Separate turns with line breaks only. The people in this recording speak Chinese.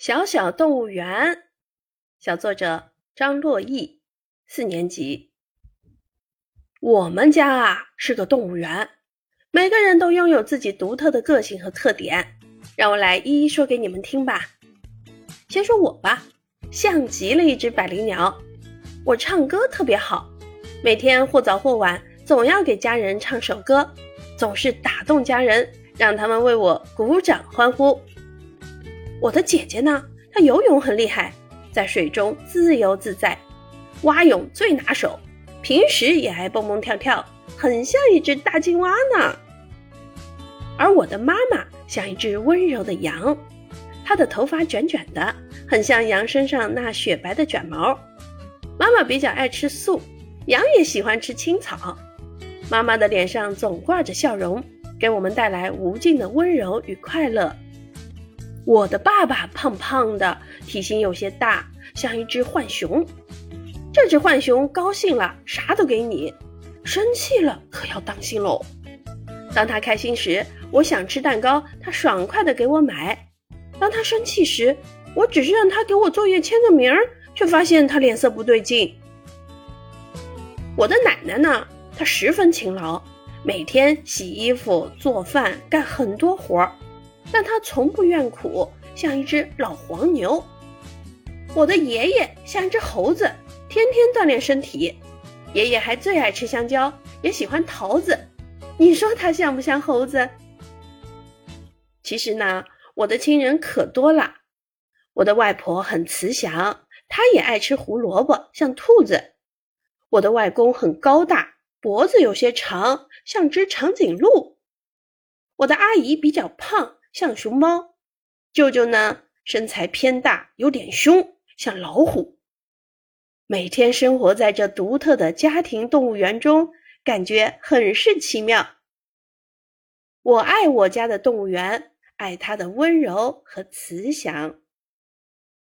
小小动物园，小作者张洛毅，四年级。我们家啊是个动物园，每个人都拥有自己独特的个性和特点，让我来一一说给你们听吧。先说我吧，像极了一只百灵鸟。我唱歌特别好，每天或早或晚，总要给家人唱首歌，总是打动家人，让他们为我鼓掌欢呼。我的姐姐呢？她游泳很厉害，在水中自由自在，蛙泳最拿手，平时也爱蹦蹦跳跳，很像一只大青蛙呢。而我的妈妈像一只温柔的羊，她的头发卷卷的，很像羊身上那雪白的卷毛。妈妈比较爱吃素，羊也喜欢吃青草。妈妈的脸上总挂着笑容，给我们带来无尽的温柔与快乐。我的爸爸胖胖的，体型有些大，像一只浣熊。这只浣熊高兴了，啥都给你；生气了，可要当心喽。当他开心时，我想吃蛋糕，他爽快的给我买；当他生气时，我只是让他给我作业签个名儿，却发现他脸色不对劲。我的奶奶呢？她十分勤劳，每天洗衣服、做饭，干很多活儿。但他从不怨苦，像一只老黄牛。我的爷爷像一只猴子，天天锻炼身体。爷爷还最爱吃香蕉，也喜欢桃子。你说他像不像猴子？其实呢，我的亲人可多了。我的外婆很慈祥，她也爱吃胡萝卜，像兔子。我的外公很高大，脖子有些长，像只长颈鹿。我的阿姨比较胖。像熊猫，舅舅呢身材偏大，有点凶，像老虎。每天生活在这独特的家庭动物园中，感觉很是奇妙。我爱我家的动物园，爱它的温柔和慈祥。